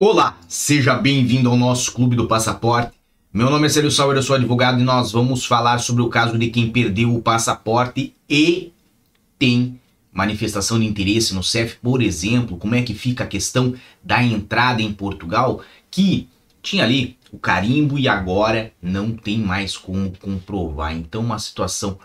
Olá, seja bem-vindo ao nosso Clube do Passaporte. Meu nome é Célio Sauer, eu sou advogado e nós vamos falar sobre o caso de quem perdeu o passaporte e tem manifestação de interesse no CEF, por exemplo, como é que fica a questão da entrada em Portugal, que tinha ali o carimbo e agora não tem mais como comprovar. Então, uma situação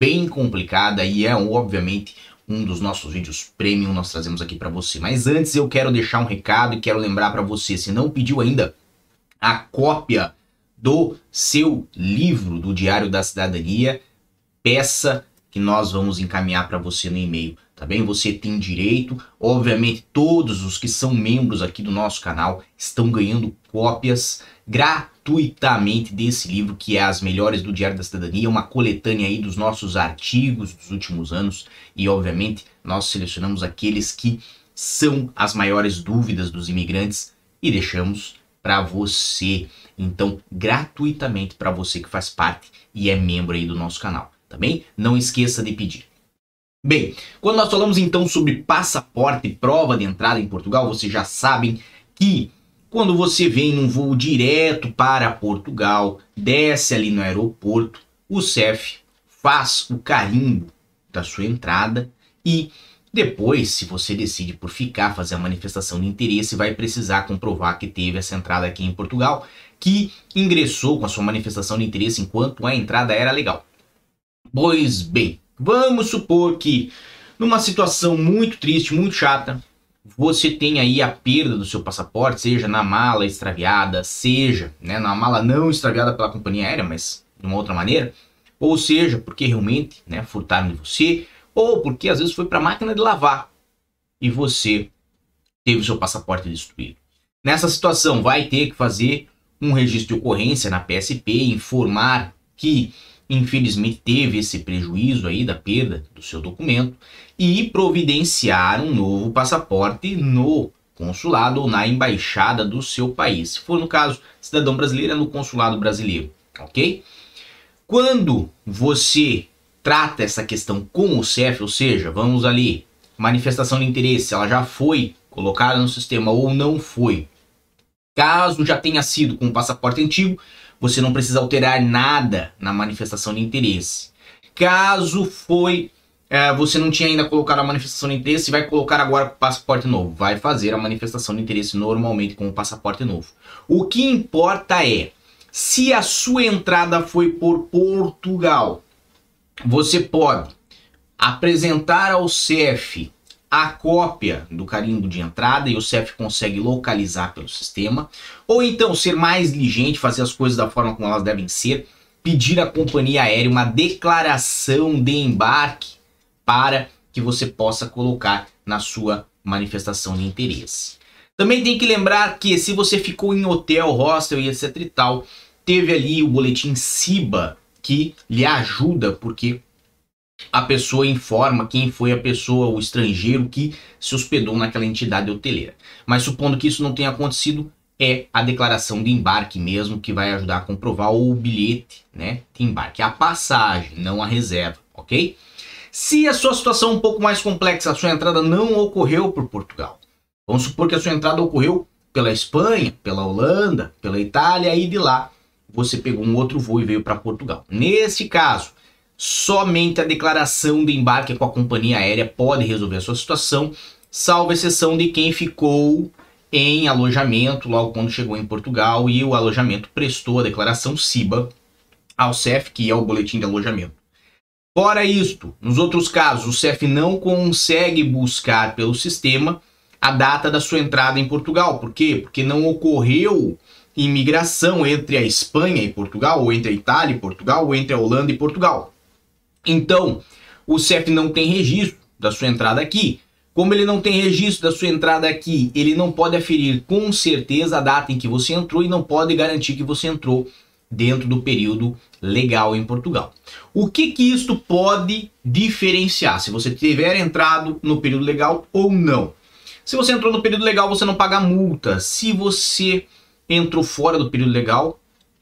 bem complicada e é obviamente um dos nossos vídeos premium nós trazemos aqui para você. Mas antes eu quero deixar um recado e quero lembrar para você, se não pediu ainda a cópia do seu livro do Diário da Cidadania, peça que nós vamos encaminhar para você no e-mail, tá bem? Você tem direito, obviamente todos os que são membros aqui do nosso canal estão ganhando cópias gratuitamente desse livro que é As Melhores do Diário da Cidadania, uma coletânea aí dos nossos artigos dos últimos anos. E obviamente nós selecionamos aqueles que são as maiores dúvidas dos imigrantes e deixamos para você, então gratuitamente para você que faz parte e é membro aí do nosso canal. Também não esqueça de pedir. Bem, quando nós falamos então sobre passaporte e prova de entrada em Portugal, vocês já sabem que quando você vem num voo direto para Portugal, desce ali no aeroporto, o CEF faz o carimbo da sua entrada e depois, se você decide por ficar, fazer a manifestação de interesse, vai precisar comprovar que teve essa entrada aqui em Portugal, que ingressou com a sua manifestação de interesse enquanto a entrada era legal. Pois bem, vamos supor que numa situação muito triste, muito chata, você tem aí a perda do seu passaporte, seja na mala extraviada, seja né, na mala não extraviada pela companhia aérea, mas de uma outra maneira, ou seja, porque realmente né, furtaram de você, ou porque às vezes foi para a máquina de lavar e você teve o seu passaporte destruído. Nessa situação, vai ter que fazer um registro de ocorrência na PSP, informar que infelizmente teve esse prejuízo aí da perda do seu documento e providenciar um novo passaporte no consulado ou na embaixada do seu país. Se for no caso cidadão brasileiro, é no consulado brasileiro, ok? Quando você trata essa questão com o CEF, ou seja, vamos ali, manifestação de interesse, ela já foi colocada no sistema ou não foi. Caso já tenha sido com o passaporte antigo, você não precisa alterar nada na manifestação de interesse. Caso foi é, você não tinha ainda colocado a manifestação de interesse, vai colocar agora com o passaporte novo. Vai fazer a manifestação de interesse normalmente com o passaporte novo. O que importa é se a sua entrada foi por Portugal, você pode apresentar ao CEF a cópia do carimbo de entrada e o CEF consegue localizar pelo sistema, ou então ser mais diligente, fazer as coisas da forma como elas devem ser, pedir à companhia aérea uma declaração de embarque para que você possa colocar na sua manifestação de interesse. Também tem que lembrar que se você ficou em hotel, hostel e etc e tal, teve ali o boletim SIBA que lhe ajuda porque a pessoa informa quem foi a pessoa, o estrangeiro que se hospedou naquela entidade hoteleira. Mas supondo que isso não tenha acontecido, é a declaração de embarque mesmo que vai ajudar a comprovar o bilhete, né, de embarque, a passagem, não a reserva, ok? Se a sua situação é um pouco mais complexa, a sua entrada não ocorreu por Portugal. Vamos supor que a sua entrada ocorreu pela Espanha, pela Holanda, pela Itália e de lá você pegou um outro voo e veio para Portugal. Nesse caso, Somente a declaração de embarque com a companhia aérea pode resolver a sua situação, salvo exceção de quem ficou em alojamento logo quando chegou em Portugal e o alojamento prestou a declaração CIBA ao CEF, que é o boletim de alojamento. Fora isto, nos outros casos, o CEF não consegue buscar pelo sistema a data da sua entrada em Portugal. Por quê? Porque não ocorreu imigração entre a Espanha e Portugal, ou entre a Itália e Portugal, ou entre a Holanda e Portugal. Então, o CEF não tem registro da sua entrada aqui. Como ele não tem registro da sua entrada aqui, ele não pode aferir com certeza a data em que você entrou e não pode garantir que você entrou dentro do período legal em Portugal. O que que isto pode diferenciar se você tiver entrado no período legal ou não? Se você entrou no período legal, você não paga multa. Se você entrou fora do período legal,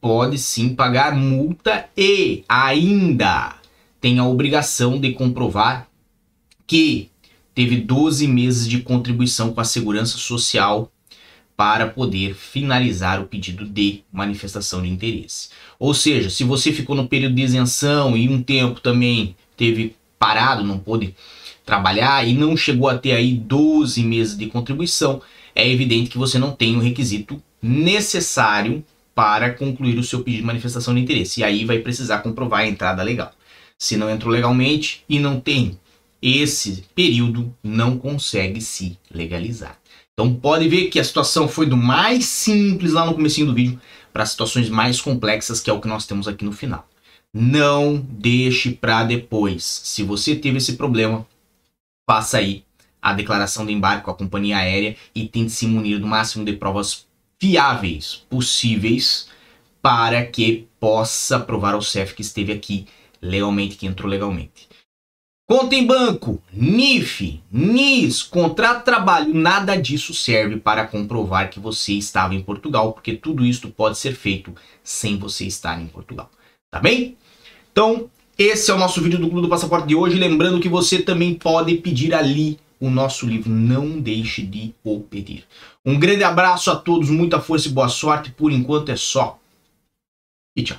pode sim pagar multa e ainda tem a obrigação de comprovar que teve 12 meses de contribuição com a segurança social para poder finalizar o pedido de manifestação de interesse. Ou seja, se você ficou no período de isenção e um tempo também teve parado, não pôde trabalhar e não chegou a ter aí 12 meses de contribuição, é evidente que você não tem o requisito necessário para concluir o seu pedido de manifestação de interesse. E aí vai precisar comprovar a entrada legal. Se não entrou legalmente e não tem esse período, não consegue se legalizar. Então pode ver que a situação foi do mais simples lá no começo do vídeo para situações mais complexas, que é o que nós temos aqui no final. Não deixe para depois. Se você teve esse problema, faça aí a declaração de embarque com a companhia aérea e tente se munir do máximo de provas fiáveis possíveis para que possa provar ao CEF que esteve aqui legalmente, que entrou legalmente. Conta em banco, NIF, NIS, contrato de trabalho, nada disso serve para comprovar que você estava em Portugal, porque tudo isso pode ser feito sem você estar em Portugal. Tá bem? Então, esse é o nosso vídeo do Clube do Passaporte de hoje. Lembrando que você também pode pedir ali o nosso livro. Não deixe de o pedir. Um grande abraço a todos, muita força e boa sorte. Por enquanto é só. E tchau.